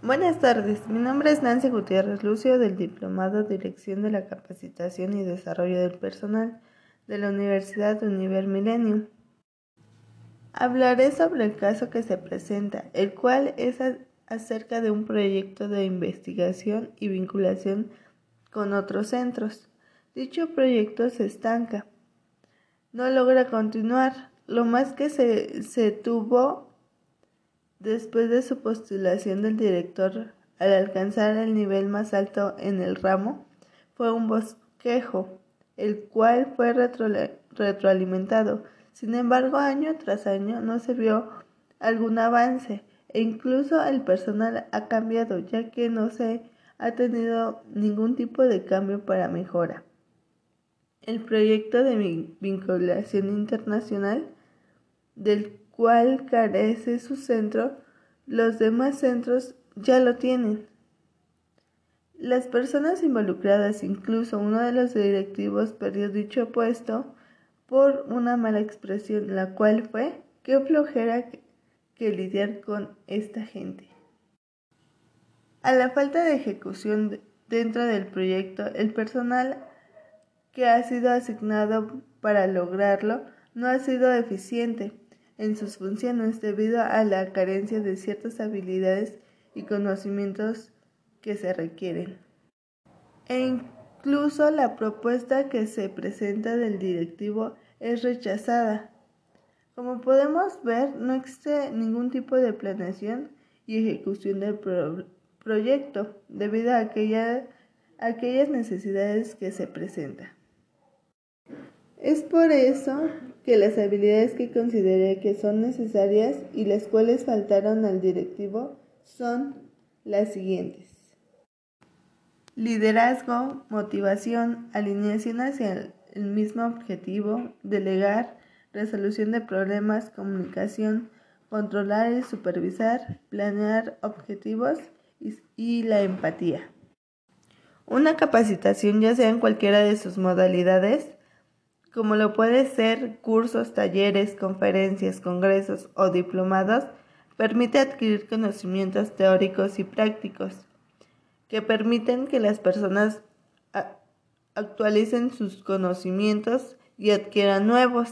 Buenas tardes, mi nombre es Nancy Gutiérrez Lucio del Diplomado Dirección de la Capacitación y Desarrollo del Personal de la Universidad Univer Millennium. Hablaré sobre el caso que se presenta, el cual es acerca de un proyecto de investigación y vinculación con otros centros. Dicho proyecto se estanca, no logra continuar, lo más que se, se tuvo Después de su postulación del director al alcanzar el nivel más alto en el ramo, fue un bosquejo, el cual fue retroalimentado. Sin embargo, año tras año no se vio algún avance e incluso el personal ha cambiado, ya que no se ha tenido ningún tipo de cambio para mejora. El proyecto de vinculación internacional del cual carece su centro, los demás centros ya lo tienen. Las personas involucradas, incluso uno de los directivos, perdió dicho puesto por una mala expresión, la cual fue que flojera que lidiar con esta gente. A la falta de ejecución dentro del proyecto, el personal que ha sido asignado para lograrlo no ha sido eficiente en sus funciones debido a la carencia de ciertas habilidades y conocimientos que se requieren. E incluso la propuesta que se presenta del directivo es rechazada. Como podemos ver, no existe ningún tipo de planeación y ejecución del proyecto debido a, a aquellas necesidades que se presentan. Es por eso que las habilidades que consideré que son necesarias y las cuales faltaron al directivo son las siguientes. Liderazgo, motivación, alineación hacia el mismo objetivo, delegar, resolución de problemas, comunicación, controlar y supervisar, planear objetivos y, la empatía. Una capacitación, ya sea en cualquiera de sus modalidades, como lo puede ser cursos, talleres, conferencias, congresos o diplomados, permite adquirir conocimientos teóricos y prácticos que permiten que las personas actualicen sus conocimientos y adquieran nuevos,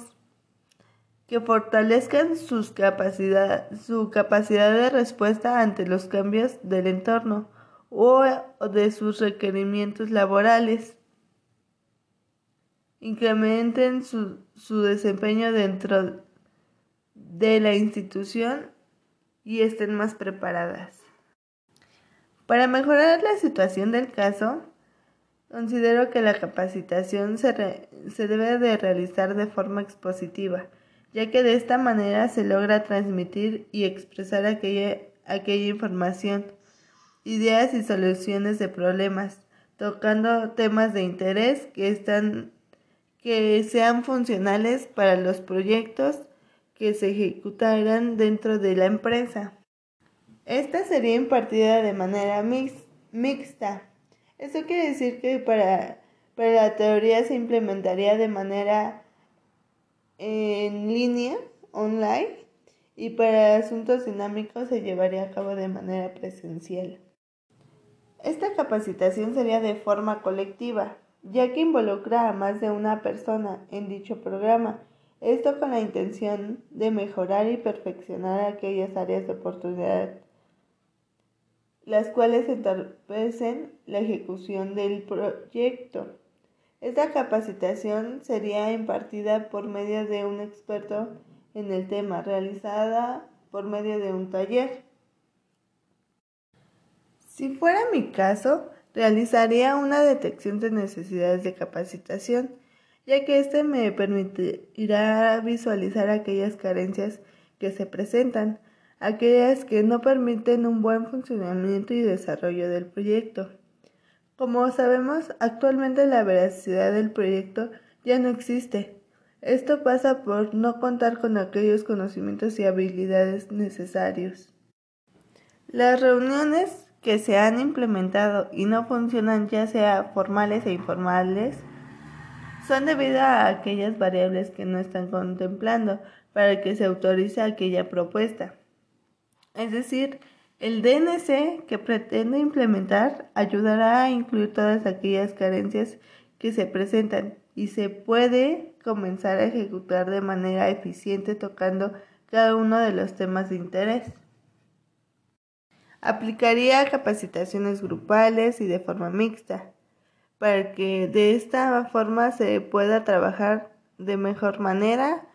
que fortalezcan sus capacidad, su capacidad de respuesta ante los cambios del entorno o de sus requerimientos laborales incrementen su, su desempeño dentro de la institución y estén más preparadas. Para mejorar la situación del caso, considero que la capacitación se, se, debe de realizar de forma expositiva, ya que de esta manera se logra transmitir y expresar aquella, aquella información, ideas y soluciones de problemas, tocando temas de interés que están que sean funcionales para los proyectos que se ejecutarán dentro de la empresa. Esta sería impartida de manera mixta. Eso quiere decir que para, para la teoría se implementaría de manera en línea, online, y para asuntos dinámicos se llevaría a cabo de manera presencial. Esta capacitación sería de forma colectiva, ya que involucra a más de una persona en dicho programa, esto con la intención de mejorar y perfeccionar aquellas áreas de oportunidad, las cuales entorpecen la ejecución del proyecto. Esta capacitación sería impartida por medio de un experto en el tema, realizada por medio de un taller. Si fuera mi caso, realizaría una detección de necesidades de capacitación, ya que éste me permitirá visualizar aquellas carencias que se presentan, aquellas que no permiten un buen funcionamiento y desarrollo del proyecto. Como sabemos, actualmente la veracidad del proyecto ya no existe. Esto pasa por no contar con aquellos conocimientos y habilidades necesarios. Las reuniones que se han implementado y no funcionan ya sea formales e informales son debido a aquellas variables que no están contemplando para que se autorice aquella propuesta. Es decir, El DNC que pretende implementar ayudará a incluir todas aquellas carencias que se presentan y se puede comenzar a ejecutar de manera eficiente tocando cada uno de los temas de interés. Aplicaría capacitaciones grupales y de forma mixta, para que de esta forma se pueda trabajar de mejor manera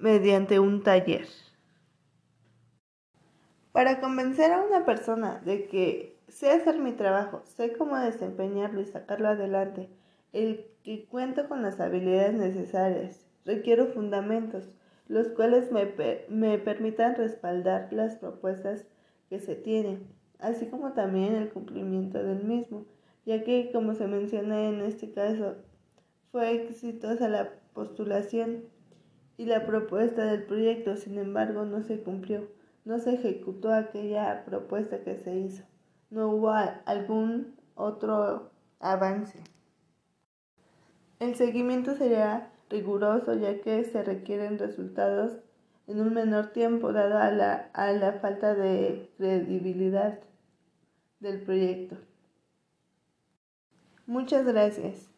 mediante un taller. Para convencer a una persona de que sé hacer mi trabajo, sé cómo desempeñarlo y sacarlo adelante, el que cuento con las habilidades necesarias, requiero fundamentos, los cuales me, me permitan respaldar las propuestas que se tienen, así como también el cumplimiento del mismo, ya que, como se menciona en este caso, fue exitosa la postulación y la propuesta del proyecto, sin embargo, no se cumplió no se ejecutó aquella propuesta que se hizo. No hubo algún otro avance. El seguimiento sería riguroso ya que se requieren resultados en un menor tiempo dado a la, a la falta de credibilidad del proyecto. Muchas gracias.